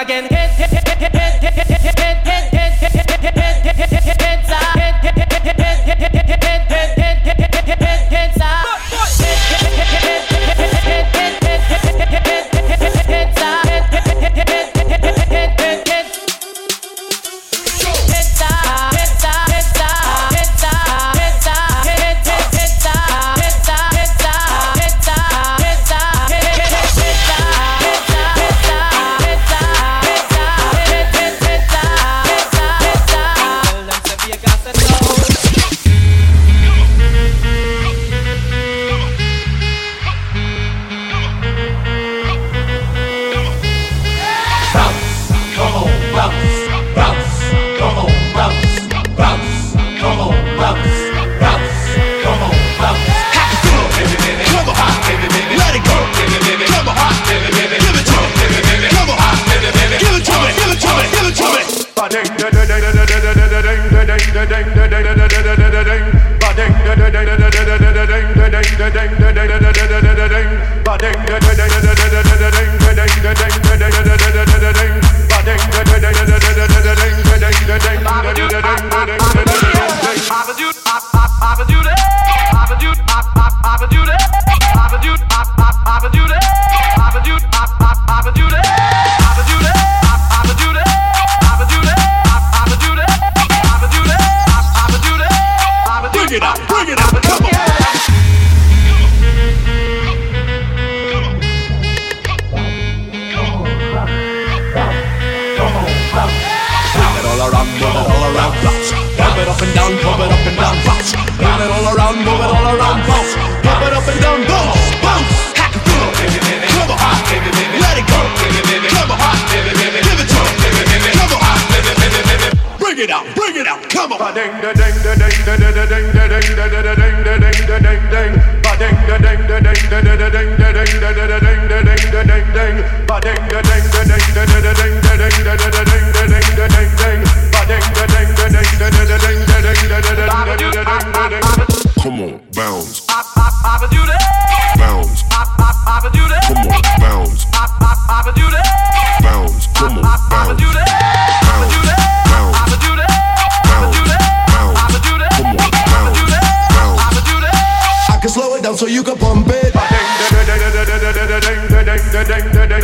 again. around, move it all around, pop it up and down, pop it up and down, bounce. Move it all around, move it all around, bounce. Pump it up and down, bounce, bounce. Hack it up, come on, let it go, come on, give it to 'em, come on, bring it out, bring it out, come on. Ding ding ding ding ding ding ding ding ding ding ding ding ding ding ding ding, ding da ding da ding da da ding da ding da da ding da ding da ding da ding ba ding da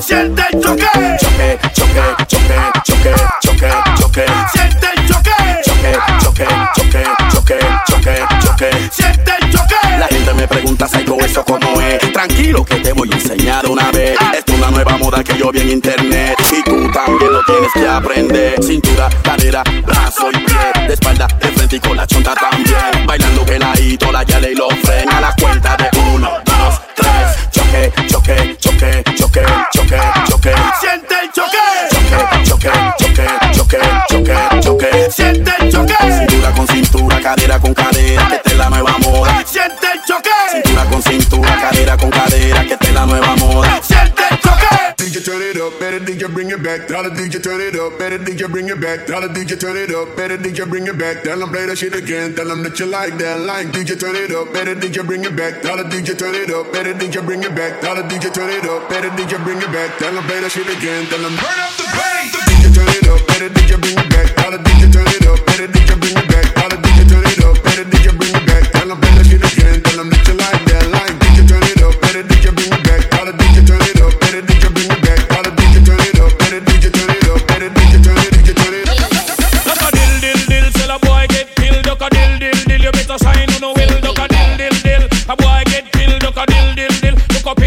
Siente el choque. Choque, choque, choque, choque, choque, choque. Siente el choque. Choque, choque, choque, choque, choque, choque. Siente el choque. La gente me pregunta, Psycho, eso cómo es. Tranquilo que te voy a enseñar una vez. Esto es una nueva moda que yo vi en internet. Y tú también lo tienes que aprender. Cintura, cadera, brazo y pie. De espalda, de frente y con la chonta también. Bailando peladito, la yale y los back. Tell the DJ turn it up. Better DJ bring it back. Tell the DJ turn it up. Better DJ bring it back. Tell them play that shit again. Tell them that you like that. Like DJ turn it up. Better DJ bring it back. Tell the DJ turn it up. Better DJ bring it back. Tell the DJ turn it up. Better DJ bring it back. Tell them play that shit again. Tell them turn up the bass. DJ turn it up. Better DJ bring it back. Tell the DJ turn it up. Better DJ bring it back. Tell the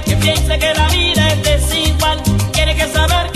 que piensa que la vida es desigual tiene que saber